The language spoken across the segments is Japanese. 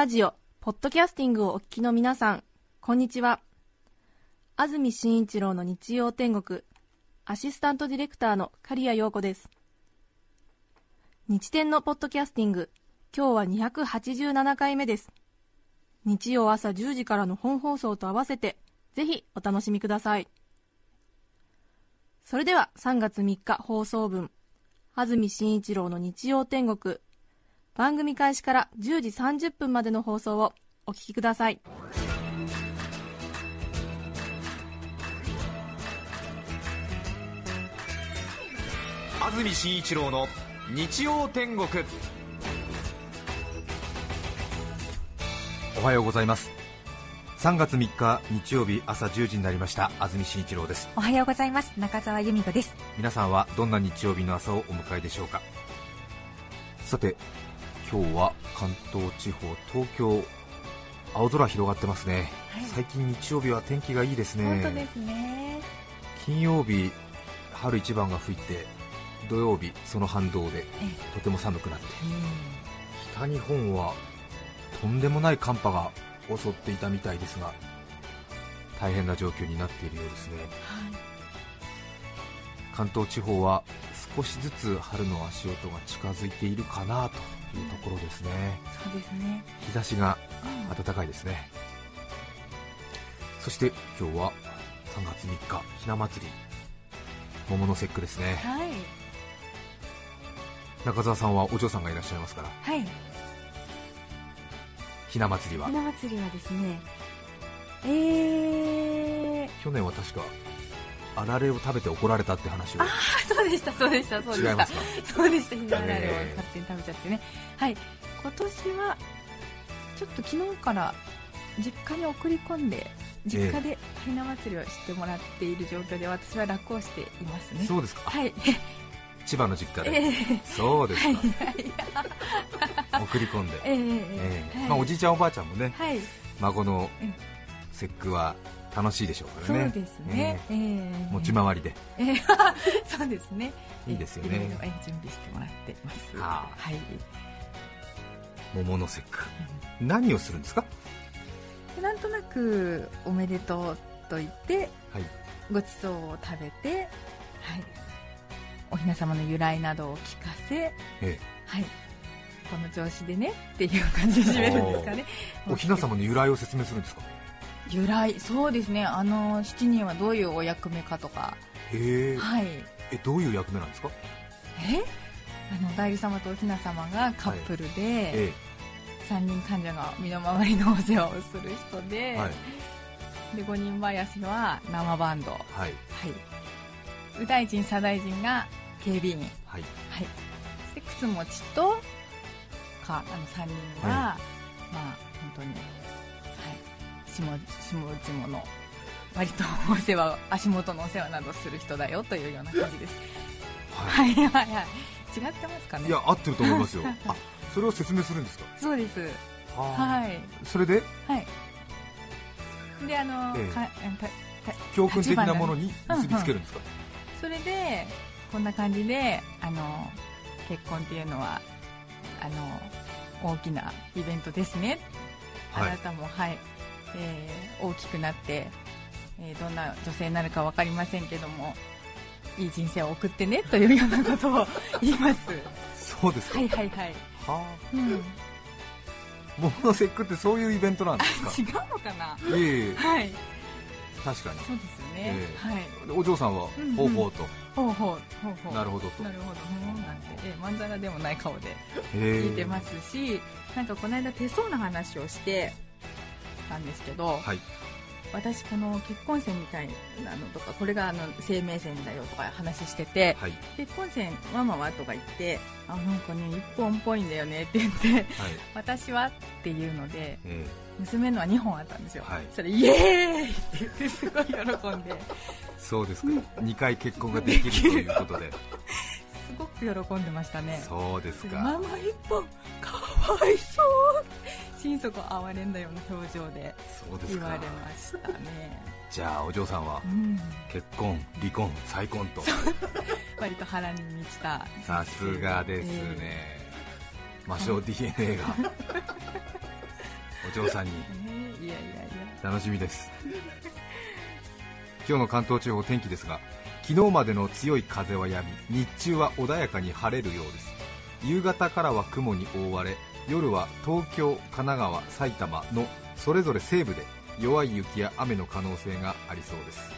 ラジオ、ポッドキャスティングをお聞きの皆さん、こんにちは。安住紳一郎の日曜天国、アシスタントディレクターの刈谷陽子です。日天のポッドキャスティング、今日は287回目です。日曜朝10時からの本放送と合わせて、ぜひお楽しみください。それでは3月3日放送分、安住紳一郎の日曜天国、番組開始から10時30分までの放送をお聞きください。安住紳一郎の日曜天国。おはようございます。3月3日日曜日朝10時になりました。安住紳一郎です。おはようございます。中澤由美子です。皆さんはどんな日曜日の朝をお迎えでしょうか。さて今日は関東地方東京青空広がってますね、はい。最近日曜日は天気がいいですね。本当ですね。金曜日春一番が吹いて土曜日その反動でとても寒くなって。北日本はとん。でもない寒波が襲っていたみたいですが大変な状況になっているようですね関東地方は少しずつ春の足音が近づいているかなというところですね。そうですね。日差しが暖かいですね。そして今日は3月3日ひな祭り。桃の節句ですね。はい。中澤さんはお嬢さんがいらっしゃいますから。はい。ひな祭りは？ひな祭りはですねえー、去年は確かあられを食べて怒られたって話を。あそうでしたそうでしたそうでした。違いますか？そうでしたひなあられをえー勝手に食べちゃってね。はい。今年はちょっと昨日から実家に送り込んで実家でひな祭りをしてもらっている状況で私は楽をしていますね。そうですか。はい。千葉の実家で、えーそうですはい。か送り込んで、えーええはいまあ、おじいちゃんおばあちゃんもねはい。孫のうん。節句は楽しいでしょうかそうらねですね、えー持ち回りで。えー そうですね。いいですよね。えーいろいろえー準備してもらってます。はあ。はい。桃の節句。何をするんですか？でなんとなくおめでとうと言ってはい。ごちそうを食べて、はい、お雛様の由来などを聞かせ、ええ。はい、この調子でねっていう感じで締めるんですかね。お雛様の由来を説明するんですか？由来。そうですね。あの7人はどういうお役目かとか。へえ。はい。えどういう役目なんですか？え？あの代理様とお雛様がカップルで、え3人患者が身の回りのお世話をする人で,、えはい。で5人林は生バンド、はい、はい。右大臣左大臣が警備員、はい。はい、で靴持ちとかあの3人は、はまあ本当に、はい、下下々の割とお世話足元のお世話などする人だよというような感じです。ははいはいはい。違ってますかね？いいや合ってると思いますよ。あそれを説明するんですか？そうです。ははい。それで？はい。であの、ええ。かたた教訓的なものに結びつけるんですか？それでこんな感じであの結婚っていうのはあの大きなイベントですね、はい。あなたもはい、えー大きくなって、えーどんな女性になるか分かりませんけどもいい人生を送ってねというようなことを言います。そうですか？はいはいはい、はうん、違うあ桃の節句ってそういうイベントなんですか？のかな？ええ。はい。確かに。そうですよね、ええ。はい。でお嬢さんはうんうん。ほうほうと？ほうほうほうほうなるほどと。なるほど。うんなんて、えーまんざらでもない顔で聞聞いてますし、なんかこの間手相の話をしてたんですけど、はい。私この結婚線みたいなのとかこれがあの生命線だよとか話してて、はい。結婚線ママはとか言ってあなんかね1本っぽいんだよねって言ってはい。私はっていうのでえ娘のは2本あったんですよ、はい。それイエーイって言ってすごい喜んで。ーそうですか。2回結婚ができるということで。すごく喜んでましたね。そうですか。ママ1本かわいそう心底哀れんだような表情で言われましたね。じゃあお嬢さんはうん。結婚離婚再婚と。割と腹に満ちたさすがですね、魔性 DNA が。お嬢さんに。えーいやいやいや。楽しみです。今日の関東地方天気ですが昨日までの強い風はやみ日中は穏やかに晴れるようです。夕方からは雲に覆われ夜は東京、神奈川、埼玉のそれぞれ西部で弱い雪や雨の可能性がありそうです。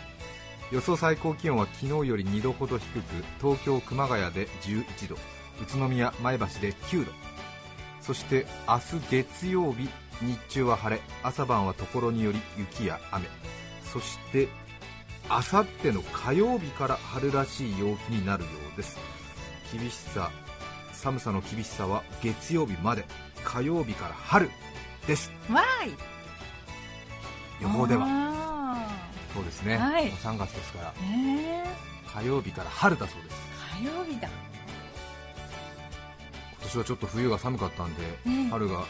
予想最高気温は昨日より2度ほど低く東京、熊谷で11度宇都宮、前橋で9度。そして明日月曜日日中は晴れ朝晩はところにより雪や雨。そしてあさっての火曜日から春らしい陽気になるようです。厳しさ寒さの厳しさは月曜日まで火曜日から春です。わーい。予報では。はそうですね、はい。もう3月ですから。ねえ火曜日から春だそうです。火曜日だ。今年はちょっと冬が寒かったんで、ね。春が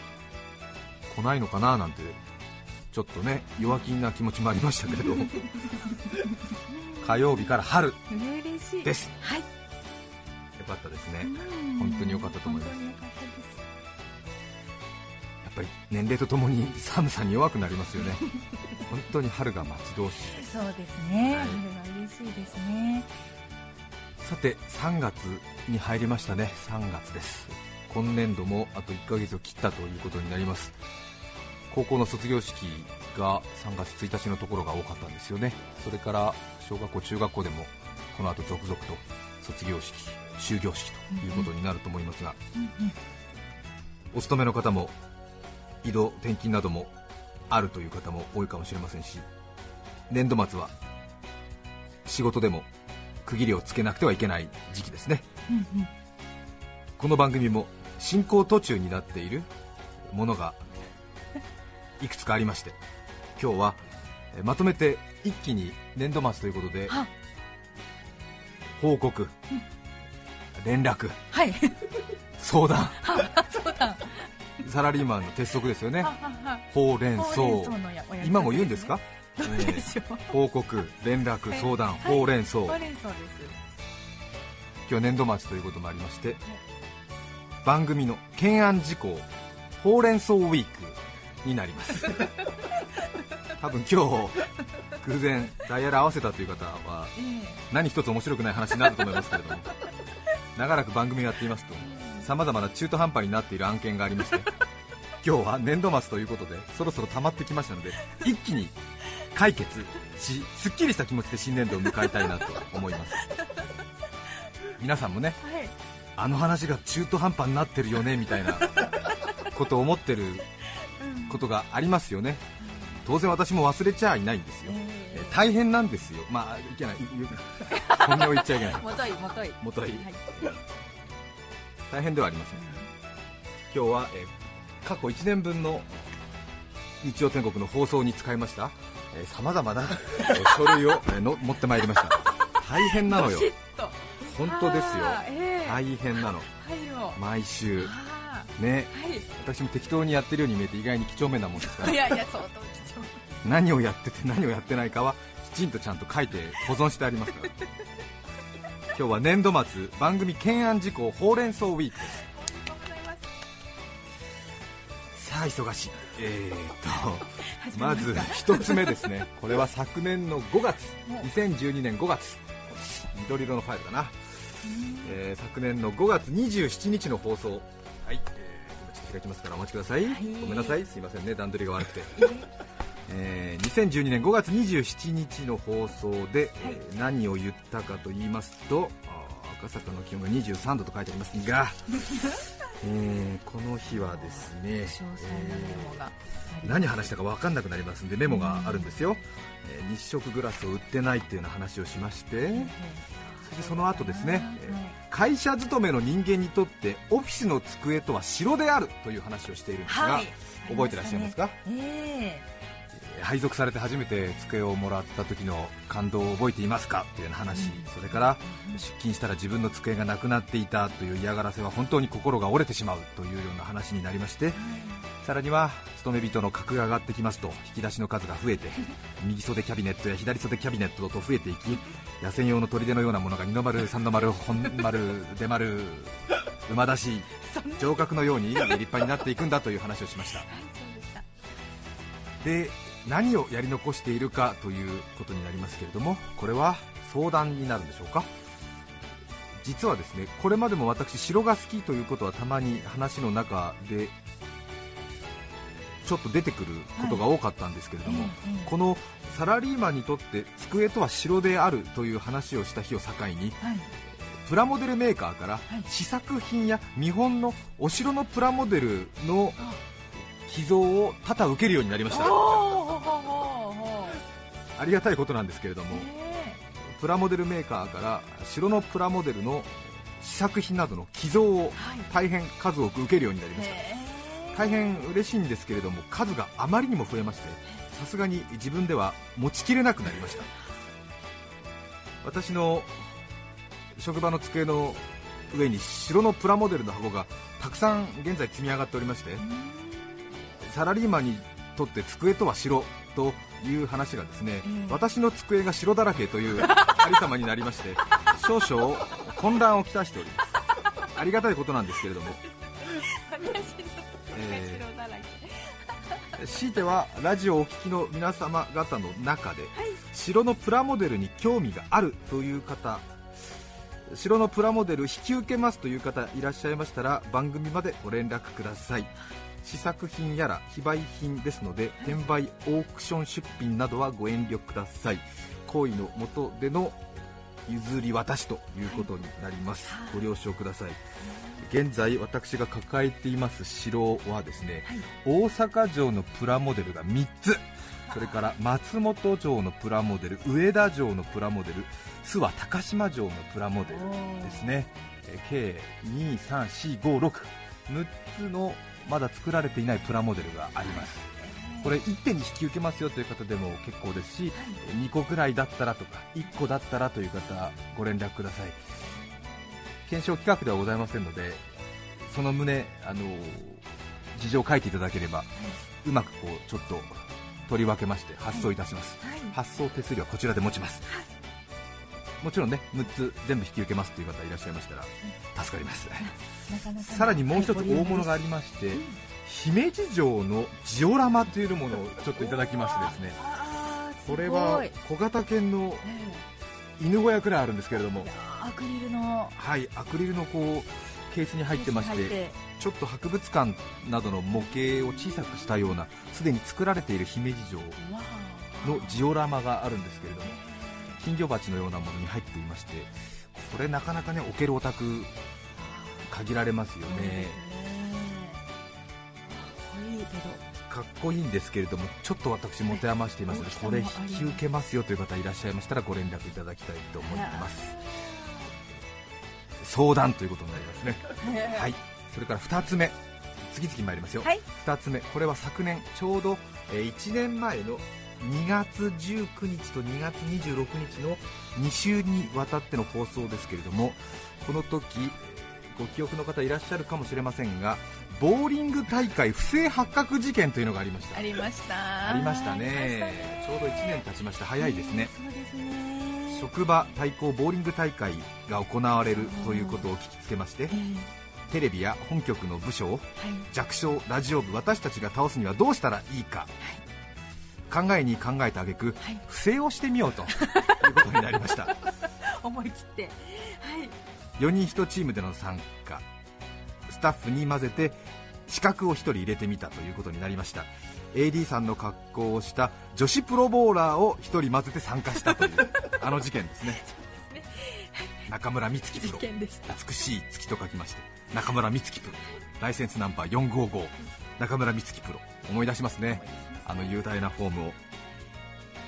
来ないのかななんてちょっとね弱気な気持ちもありましたけれど 火曜日から春嬉しい。ですはい。よかったですね。うん。本当に良かったと思います。やっぱり年齢とともに 寒さに弱くなりますよね。本当に春が待ち遠しい。そうですね、はい。春が嬉しいですね。さて3月に入りましたね。3月です。今年度もあと1ヶ月を切ったということになります。高校の卒業式が3月1日のところが多かったんですよね。それから小学校中学校でもこの後続々と卒業式終業式ということになると思いますが、お勤めの方も移動転勤などもあるという方も多いかもしれませんし年度末は仕事でも区切りをつけなくてはいけない時期ですね、この番組も進行途中になっているものがいくつかありまして今日はえーまとめて一気に年度末ということでは報告、連絡。はい。相談。そうだサラリーマンの鉄則ですよね。ほうれん草今も言うんですか、どうえでしょうー報告連絡はい。相談、はい。ほうれん草、今日年度末ということもありまして、番組の懸案事項ほうれん草ウィークになります。多分今日偶然ダイヤル合わせたという方はえ。何一つ面白くない話になると思いますけれども長らく番組をやっていますとさまざまな中途半端になっている案件がありまして 今日は年度末ということでそろそろ溜まってきましたので一気に解決しすっきりした気持ちで新年度を迎えたいなと思います。皆さんもねえはい。あの話が中途半端になってるよねみたいなことを思ってることがありますよね。当然私も忘れちゃいないんですよ、ええ大変なんですよ。まあいけない。本音を言っちゃいけない。もといもとい。もとい。はい。大変ではありません。今日は、えー過去1年分の日曜天国の放送に使いましたさまざまな、えー書類を、えーの持ってまいりました。大変なのよ。本当ですよ。ええ大変なの。毎週。あね。ーはい。私も適当にやってるように見えて意外に几帳面なもんですから。いやいや相当貴重何をやってて何をやってないかはきちんとちゃんと書いて保存してありますから。今日は年度末番組懸案事項ほうれん草ウィークです。さあ忙しい。えー、とまず一つ目ですね。これは昨年の5月。2012年5月。緑色のファイルかな、えー昨年の5月27日の放送。はい、えー、今ちょっと開きますからお待ちください、ごめんなさい。すいませんね。段取りが悪くてえー2012年5月27日の放送で、えー何を言ったかと言いますと赤坂の気温が23度と書いてありますが えーこの日はですね、えー何話したか分かんなくなりますんでメモがあるんですよ、えー日食グラスを売ってないっていうような話をしまして、そその後ですね、えー会社勤めの人間にとってオフィスの机とは城であるという話をしているんですが、はい。覚えてらっしゃいますか、え配属されて初めて机をもらった時の感動を覚えていますか？というような話、それから出勤したら自分の机がなくなっていたという嫌がらせは本当に心が折れてしまうというような話になりまして、さらには勤め人の格が上がってきますと引き出しの数が増えて右袖キャビネットや左袖キャビネットと増えていき野戦用の砦のようなものが二の丸三の丸本丸出丸馬出し城郭のように立派になっていくんだという話をしました。で何をやり残しているかということになりますけれどもこれは相談になるんでしょうか？実はですねこれまでも私城が好きということはたまに話の中でちょっと出てくることが多かったんですけれども、このサラリーマンにとって机とは城であるという話をした日を境にはい。プラモデルメーカーからはい。試作品や見本のお城のプラモデルの寄贈を多々受けるようになりましたありがたいことなんですけれどもえ。プラモデルメーカーから城のプラモデルの試作品などの寄贈を大変数多く受けるようになりました。へ大変嬉しいんですけれども数があまりにも増えましてさすがに自分では持ちきれなくなりました。私の職場の机の上に城のプラモデルの箱がたくさん現在積み上がっておりましてサラリーマンにとって机とは城という話がですね、うん。私の机が城だらけという ありさまになりまして少々混乱をきたしております。ありがたいことなんですけれども。えー強いてはラジオをお聞きの皆様方の中で、城のプラモデルに興味があるという方城のプラモデル引き受けますという方いらっしゃいましたら番組までご連絡ください試作品やら非売品ですので転売オークション出品などはご遠慮ください。行為のもとでの譲り渡しということになります、ご了承ください。現在私が抱えています城はですね、大阪城のプラモデルが3つ。それから松本城のプラモデル上田城のプラモデル諏訪高島城のプラモデルですね。えー計23456つのまだ作られていないプラモデルがあります。これ1点に引き受けますよという方でも結構ですし、2個ぐらいだったらとか1個だったらという方ご連絡ください。検証企画ではございませんのでその旨あの事情を書いていただければ、うまくこうちょっと取り分けまして発送いたします、発送手数料はこちらで持ちます、もちろんね6つ全部引き受けますという方いらっしゃいましたら助かります。さらにもう一つ大物がありまして、姫路城のジオラマというものをちょっといただきましてですね。これは小型犬の犬小屋くらいあるんですけれどもアクリルの。はいアクリルのこうケースに入ってましてちょっと博物館などの模型を小さくしたようなすでに作られている姫路城のジオラマがあるんですけれども金魚鉢のようなものに入っていましてこれなかなかね置けるお宅限られますよね。いいけどかっこいいんですけれどもちょっと私持て余していますのでこれ引き受けますよという方いらっしゃいましたらご連絡いただきたいと思います。相談ということになりますね。はい。それから2つ目。次々参りますよ、はい。2つ目。これは昨年ちょうどえー1年前の2月19日と2月26日の2週にわたっての放送ですけれどもこの時えーご記憶の方いらっしゃるかもしれませんがボーリング大会不正発覚事件というのがありました。ありました。ありましたね。ちょうど1年経ちました。早いですね。そうですね。職場対抗ボーリング大会が行われるということを聞きつけましてえーテレビや本局の部署をはい。弱小ラジオ部私たちが倒すにはどうしたらいいか、考えに考えた挙句、はい。不正をしてみようということになりました。思い切って。はい。4人1チームでの参加。スタッフに混ぜて資格を1人入れてみたということになりました。AD さんの格好をした女子プロボーラーを1人混ぜて参加したという あの事件ですね。中村美月プ事ロ件でした。美しい月と書きまして中村美月プロ。ライセンスナンバー455中村美月プロ思い出しますね。あの雄大なフォームを。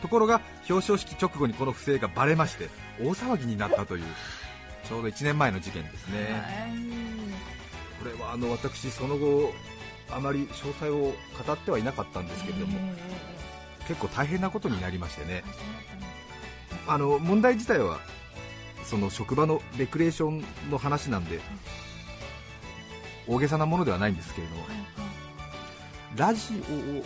ところが表彰式直後にこの不正がバレまして大騒ぎになったというちょうど1年前の事件ですね。これはあの私その後あまり詳細を語ってはいなかったんですけれども結構大変なことになりましてね。あの問題自体はその職場のレクレーションの話なんで大げさなものではないんですけれどもラジオを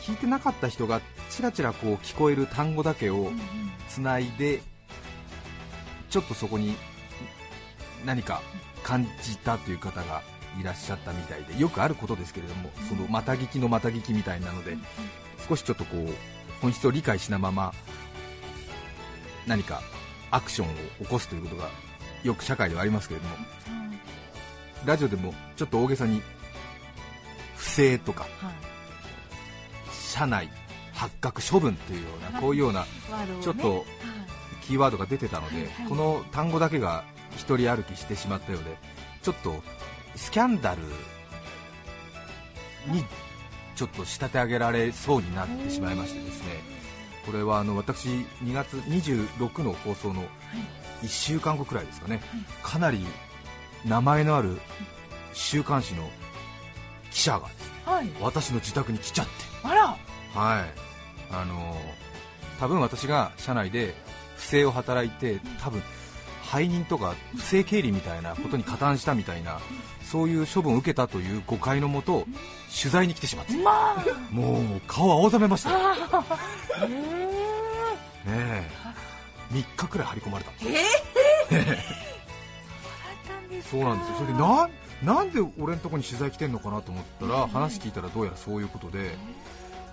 聞いてなかった人がちらちらこう聞こえる単語だけをつないでちょっとそこに何か感じたという方がいらっしゃったみたいでよくあることですけれどもそのまた聞きのまた聞きみたいなので少しちょっとこう本質を理解しなまま何かアクションを起こすということがよく社会ではありますけれどもラジオでもちょっと大げさに不正とか社内発覚処分というようなこういうようなちょっとキーワードが出てたので、この単語だけが一人歩きしてしまったようでちょっとスキャンダルにちょっと仕立て上げられそうになってしまいましてですね。これはあの私2月26の放送の1週間後くらいですかね。かなり名前のある週刊誌の記者がはい。私の自宅に来ちゃって。あら。はい、あの多分私が社内で不正を働いて、多分背任とか不正経理みたいなことに加担したみたいな、そういう処分を受けたという誤解のもと、取材に来てしまって、まあ。もう顔青ざめました。え。え3日くらい張り込まれた、そうなんですよ、それでなんなんで俺のとこに取材来てんのかなと思ったら、話聞いたらどうやらそういうことで、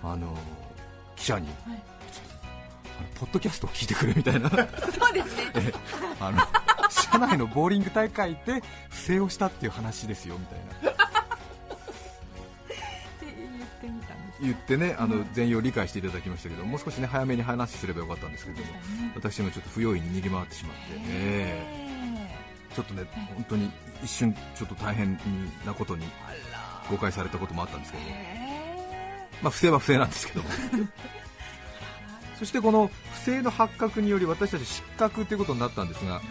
あの記者に、ポッドキャストを聞いてくれみたいな。そうですね。ええあの社内のボーリング大会で不正をしたっていう話ですよみたいな。言ってねあの全容を理解していただきましたけどもう少しね早めに話すればよかったんですけれども私もちょっと不用意に逃げ回ってしまって、ええちょっとね本当に一瞬ちょっと大変なことに誤解されたこともあったんですけども、まあ、不正は不正なんですけども。そしてこの不正の発覚により私たち失格ということになったんですがはい。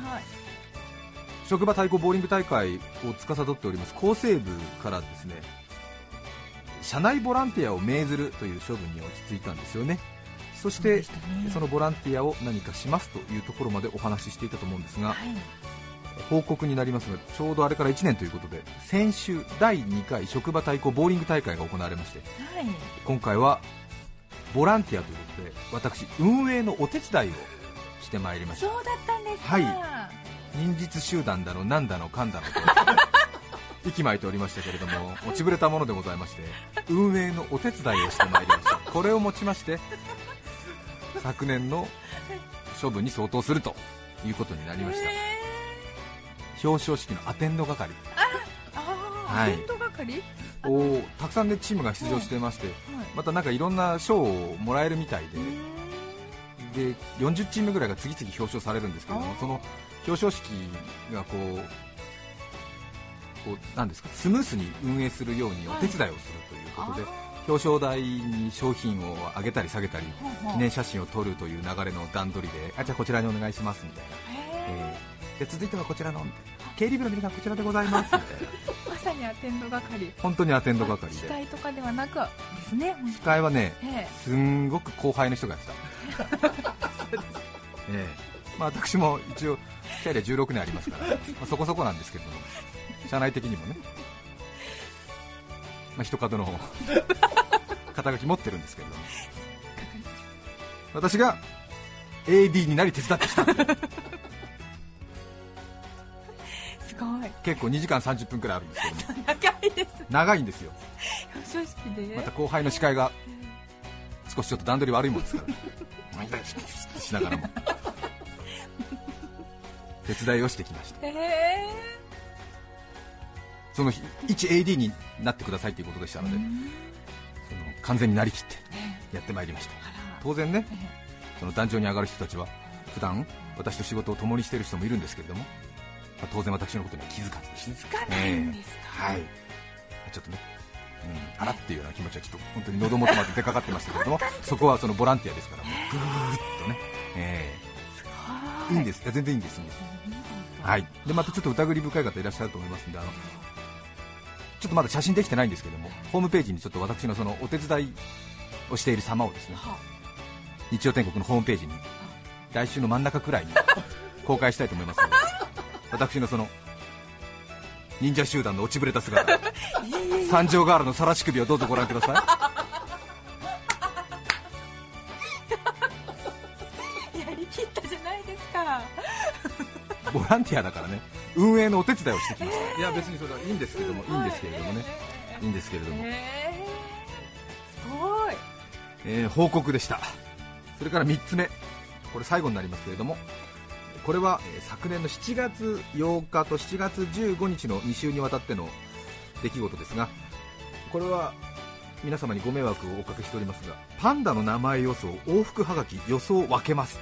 職場対抗ボーリング大会を司っております厚生部からですね社内ボランティアを命ずるという処分に落ち着いたんですよね。そしてそのボランティアを何かしますというところまでお話ししていたと思うんですがはい報告になりますがちょうどあれから1年ということで先週第2回職場対抗ボーリング大会が行われましてはい。今回はボランティアということで私運営のお手伝いをしてまいりました。そうだったんですか。はい。忍術集団だのなんだのかんだのと 息巻いておりましたけれども落ちぶれたものでございまして運営のお手伝いをしてまいりました。これをもちまして昨年の処分に相当するということになりました表彰式のアテンド係。ああ、はい。アテンド係？をたくさんでチームが出場してましてはい。またなんかいろんな賞をもらえるみたいで。で40チームぐらいが次々表彰されるんですけどもその表彰式がこうこうなんですかスムースに運営するようにお手伝いをするということで、表彰台に商品を上げたり下げたり記念写真を撮るという流れの段取りであじゃあこちらにお願いしますみたいな、えーで続いてはこちらのみたいな経理部の皆さんこちらでございます。みたいなまさにアテンド係。本当にアテンド係司で会とかではなくですね司会はねえすんごく後輩の人がやってた、ええ。まあ、私も一応キャリア16年ありますから、まあ、そこそこなんですけれども社内的にもね、まあ、一角の 肩書き持ってるんですけれども。私が AD になり手伝ってきたんで結構2時間30分くらいあるんですけども 長いです。長いんで？すよまた後輩の司会が少しちょっと段取り悪いもんですから。しながらも。手伝いをしてきました。ええ。その日一 AD になってくださいということでしたので、その完全になりきってやってまいりました。当然ねその壇上に上がる人たちは普段私と仕事を共にしている人もいるんですけれども、まあ当然私のことには気づかずですね。気づかないんですか？ええ。はい。ちょっとね、うん、あらっていうような気持ちはちょっと本当に喉元まで出かかってましたけれどもそこはそのボランティアですからもうぐーっとね、ええ。い。いんです。いや全然いいんです。いいんですはい、でまたちょっと疑り深い方いらっしゃると思いますんであのちょっとまだ写真できてないんですけどもホームページにちょっと私のそのお手伝いをしている様をですね日曜天国のホームページに来週の真ん中くらいに公開したいと思います私のその忍者集団の落ちぶれた姿。三条ガールの晒し首をどうぞご覧くださ やりきったじゃないですか。い ボランティアだからね。運営のお手伝いをしてきました、いや別にそれはいいんですけどもいいんですけれどもね。い。いんですけれども、えー、すごい。えー報告でした。それから3つ目。これ最後になりますけれどもこれは、えー昨年の7月8日と7月15日の2週にわたっての出来事ですがこれは皆様にご迷惑をおかけしておりますがパンダの名前予想往復はがき予想分けます。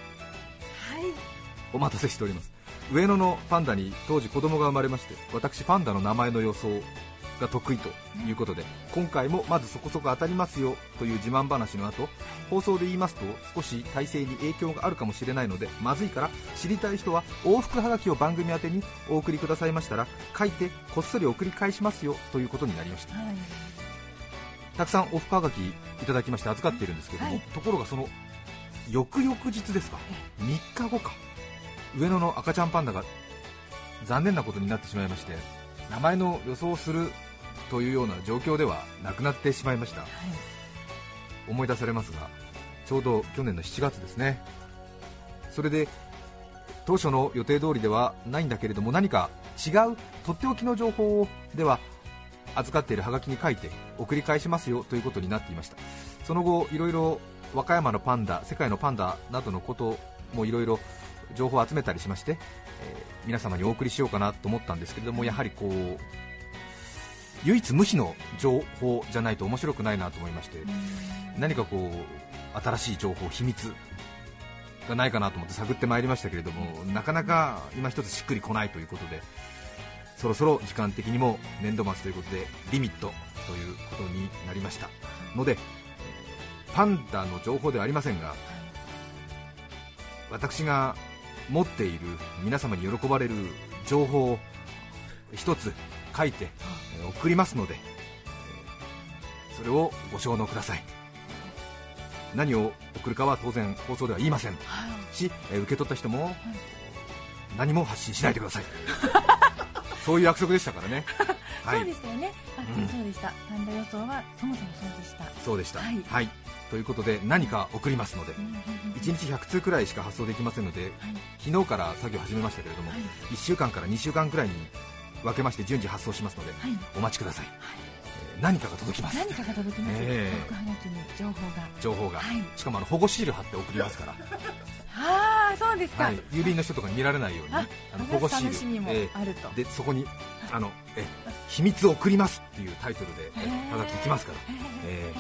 はい。お待たせしております。上野のパンダに当時子供が生まれまして私パンダの名前の予想が得意ということで今回もまずそこそこ当たりますよという自慢話の後放送で言いますと少し体制に影響があるかもしれないのでまずいから知りたい人は往復はがきを番組宛てにお送りくださいましたら書いてこっそり送り返しますよということになりました。はい。たくさん往復はがきいただきまして預かっているんですけども、はい。ところがその翌々日ですか3日後か上野の赤ちゃんパンダが残念なことになってしまいまして名前の予想をするというような状況ではなくなってしまいました、思い出されますがちょうど去年の7月ですね。それで当初の予定通りではないんだけれども何か違うとっておきの情報をでは預かっているハガキに書いて送り返しますよということになっていました。その後いろいろ和歌山のパンダ世界のパンダなどのこともいろいろ情報を集めたりしまして、えー皆様にお送りしようかなと思ったんですけれどもやはりこう唯一無二の情報じゃないと面白くないなと思いまして何かこう新しい情報秘密がないかなと思って探ってまいりましたけれどもなかなか今一つしっくりこないということでそろそろ時間的にも年度末ということでリミットということになりました。のでえーパンダの情報ではありませんが私が持っている皆様に喜ばれる情報を一つ書いてえー送りますのでえーそれをご承納ください。何を送るかは当然放送では言いません。し、えー受け取った人も何も発信しないでください。そういう約束でしたからね。はそうでいしたよね。あ、うん。そうでした。パンダ予想はそもそもそうでした。そうでした。はい。はい。ということで何か送りますので。うんうんうん1日100通くらいしか発送できませんのではい。昨日から作業始めましたけれどもはい。1週間から2週間くらいに分けまして順次発送しますのではい。お待ちください、えー何かが届きます。何かが届きます、ええ往復はがきに情報が。情報が、はい。しかもあの保護シール貼って送りますから、ああそうですか、はい、郵便の人とかに見られないようにああの保護楽しみもえあると、ーでそこにあのえ秘密を送りますっていうタイトルではがき行きますから、え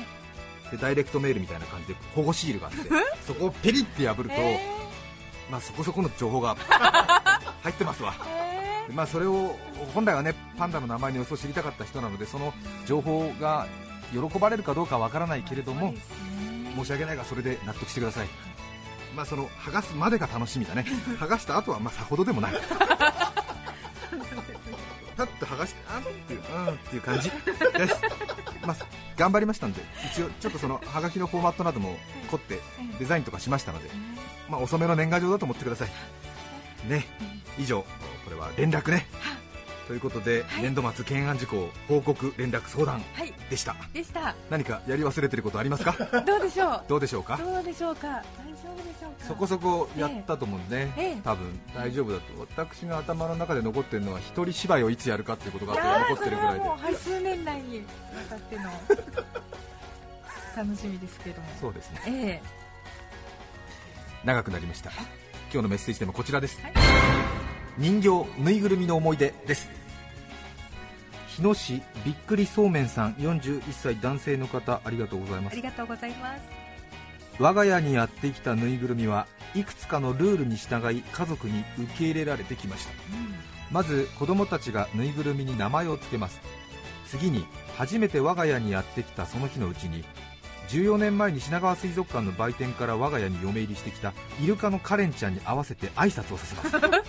えー。でダイレクトメールみたいな感じで保護シールがあってそこをペリって破ると、えまあ、そこそこの情報が 入ってますわ。まあ、それを本来はねパンダの名前の予想を知りたかった人なのでその情報が喜ばれるかどうかわからないけれども、申し訳ないがそれで納得してください、まあ、その剥がすまでが楽しみだね。剥がした後はまあさほどでもないパッと剥がしてあんっていううんっていう感じ。です、まあ、頑張りましたんで一応ちょっとその剥がきのフォーマットなども凝ってデザインとかしましたので、まあ、遅めの年賀状だと思ってください。ね。以上これは連絡ねということで、はい。年度末懸案事項報告連絡相談はい。でした。でした。何かやり忘れてることありますか？どうでしょう？どうでしょうか？どうでしょうか？大丈夫でしょうか？そこそこやったと思うんでね、え。え多分大丈夫だと。私が頭の中で残ってるのは一人芝居をいつやるかっていうことが残ってるぐらいで。それはもうはい数年内にわたっての楽しみですけども。そうですね。え長くなりました。今日のメッセージテーマこちらです、はい人形ぬいぐるみの思い出です。日野市びっくりそうめんさん41歳男性の方ありがとうございます。えありがとうございます。我が家にやってきたぬいぐるみはいくつかのルールに従い家族に受け入れられてきました。まず子供たちがぬいぐるみに名前を付けます。次に初めて我が家にやってきたその日のうちに14年前に品川水族館の売店から我が家に嫁入りしてきたイルカのカレンちゃんに合わせて挨拶をさせます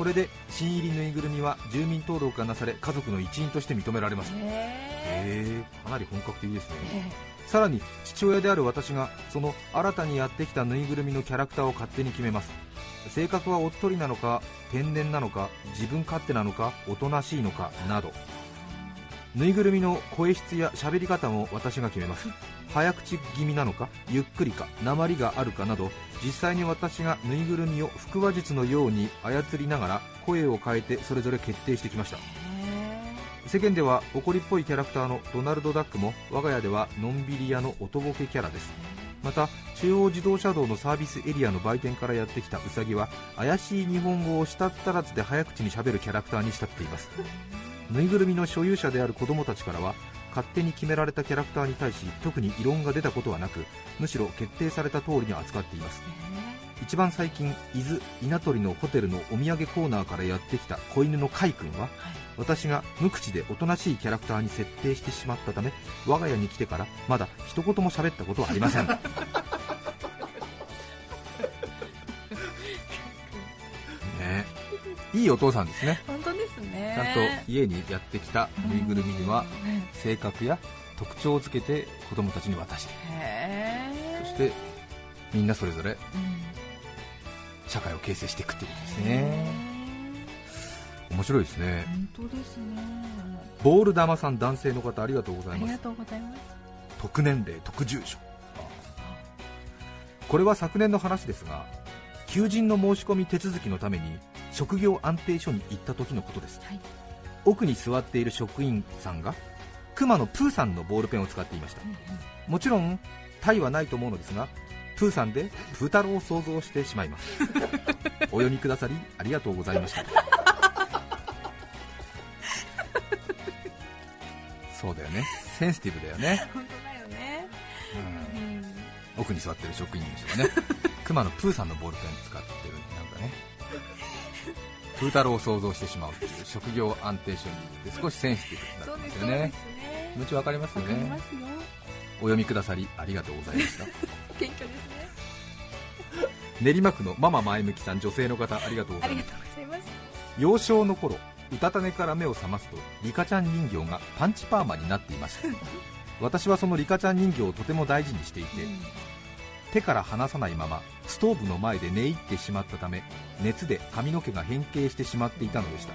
これで新入りぬいぐるみは住民登録がなされ家族の一員として認められます。へえかなり本格的ですね。さらに父親である私がその新たにやってきたぬいぐるみのキャラクターを勝手に決めます。性格はおっとりなのか天然なのか自分勝手なのかおとなしいのかなどぬいぐるみの声質や喋り方も私が決めます。早口気味なのかゆっくりか鉛があるかなど実際に私がぬいぐるみを腹話術のように操りながら声を変えてそれぞれ決定してきました。世間では怒りっぽいキャラクターのドナルドダックも我が家ではのんびり屋の音ボケキャラです。また中央自動車道のサービスエリアの売店からやってきたウサギは怪しい日本語をしたったらずで早口にしゃべるキャラクターに慕っていますぬいぐるみの所有者である子供たちからは勝手に決められたキャラクターに対し特に異論が出たことはなくむしろ決定された通りに扱っています。一番最近伊豆稲取のホテルのお土産コーナーからやってきた子犬のカイ君は、私が無口でおとなしいキャラクターに設定してしまったため我が家に来てからまだ一言も喋ったことはありません。ねいいお父さんですねゃんと家にやってきたぬいぐるみには性格や特徴をつけて子供たちに渡して。へそしてみんなそれぞれ社会を形成していくっていうことですね。面白いですね。本当ですね。ボール玉さん男性の方ありがとうございます。ありがとうございます。特年齢特住所。これは昨年の話ですが求人の申し込み手続きのために職業安定所に行った時のことです、はい。奥に座っている職員さんが熊のプーさんのボールペンを使っていました。もちろんタイはないと思うのですがプーさんでプー太郎を想像してしまいます。お読みくださりありがとうございました。そうだよね。センシティブだよね、本当だよね。うん。奥に座ってる職員の人がね熊のプーさんのボールペン使ってるなんかねプー太郎を想像してしまうっていう職業安定所に少しセンシティブになってますよね。気持ちわかりますよ。ねお読みくださりありがとうございました。謙虚ですね。練馬区のママ前向きさん女性の方ありがとうございます。幼少の頃うたた寝から目を覚ますとリカちゃん人形がパンチパーマになっていました。私はそのリカちゃん人形をとても大事にしていて、手から離さないままストーブの前で寝入ってしまったため熱で髪の毛が変形してしまっていたのでした。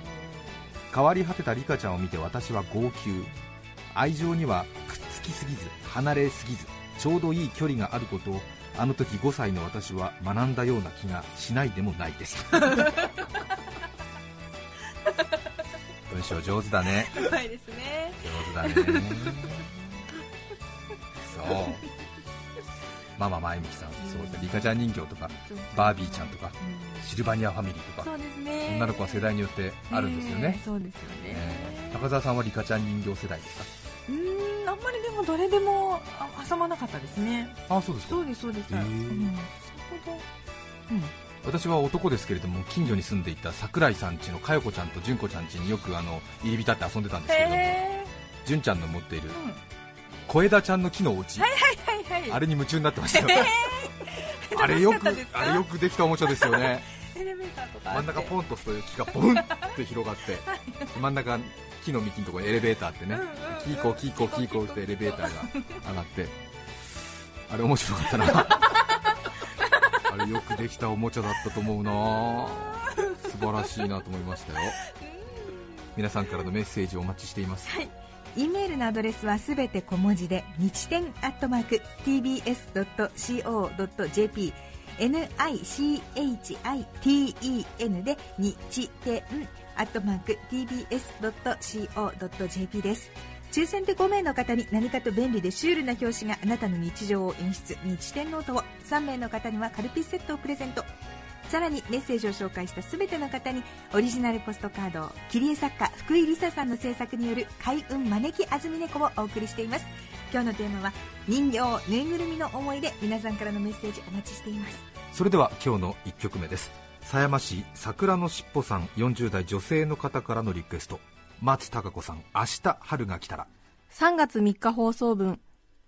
変わり果てたリカちゃんを見て私は号泣。愛情にはくっつきすぎず離れすぎずちょうどいい距離があることをあの時5歳の私は学んだような気がしないでもないです。文章上手だね。うまいですね。上手だね。そうママ前向きさんそうですねリカちゃん人形とかバービーちゃんとかシルバニアファミリーとか女の子は世代によってあるんですよね。えー、そうですよね、えー高澤さんはリカちゃん人形世代ですか？うーんあんまりでもどれでもあ挟まなかったですね。あそうですか。そうですそうです、うん。私は男ですけれども近所に住んでいた桜井さん家の佳代子ちゃんと純子ちゃん家によくあの入り浸って遊んでたんですけれどもへ純ちゃんの持っている小枝ちゃんの木のお家。はいはいあれに夢中になってましたよ。あれよくあれよくできたおもちゃですよね。エレベーターとかあって。真ん中ポンとすると木がポンって広がって真ん中木の幹のところにエレベーターってね。キーコーキーコーキーコーってエレベーターが上がって。あれ面白かったな。あれよくできたおもちゃだったと思うな。素晴らしいなと思いましたよ。皆さんからのメッセージをお待ちしています E メールのアドレスはすべて小文字で日天アットマーク tbs.co.jp nichiten で日天アットマーク tbs.co.jp です。抽選で5名の方に何かと便利でシュールな表紙があなたの日常を演出。日天ノートを3名の方にはカルピスセットをプレゼント。さらにメッセージを紹介した全ての方にオリジナルポストカードを切り絵作家福井梨沙さんの制作による開運招きあずみ猫をお送りしています。今日のテーマは人形ぬいぐるみの思い出皆さんからのメッセージお待ちしています。それでは今日の1曲目です。狭山市桜のしっぽさん40代女性の方からのリクエスト。松たか子さん明日春が来たら。3月3日放送分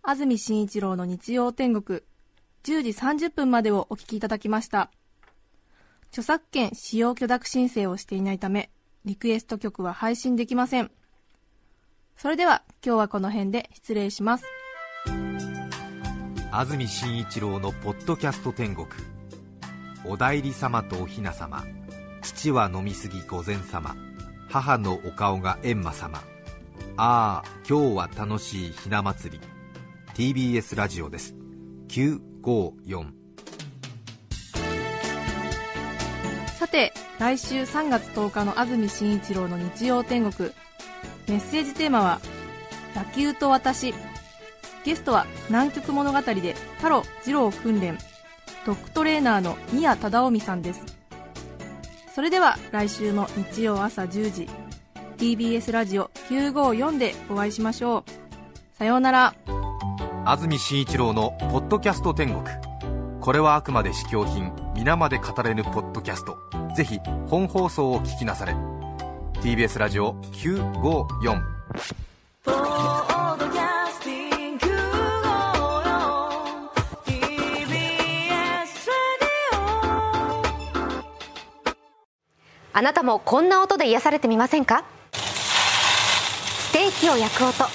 安住紳一郎の日曜天国。10時30分までをお聞きいただきました著作権使用許諾申請をしていないためリクエスト曲は配信できません。それでは今日はこの辺で失礼します。安住紳一郎のポッドキャスト天国。お内裏様とお雛様。父は飲みすぎ御前様。母のお顔が閻魔様。ああ今日は楽しいひな祭り。TBS ラジオです。954さて来週3月10日の安住紳一郎の日曜天国。メッセージテーマは「野球と私」ゲストは南極物語で太郎二郎訓練。ドッグトレーナーの宮忠臣さんです。それでは来週の日曜朝10時 TBS ラジオ954でお会いしましょう。さようなら。安住紳一郎の「ポッドキャスト天国」これはあくまで試供品。皆まで語れぬポッドキャスト。ぜひ本放送を聞きなされ。TBS ラジオ954ポッドキャスティング954 TBS ラディあなたもこんな音で癒されてみませんか？ステーキを焼く音。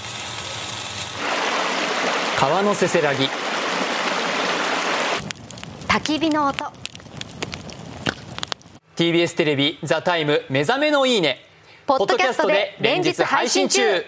川のせせらぎ。焚き火の音 TBS テレビ「ザタイム目覚めのいいね」ポッドキャストで連日配信中。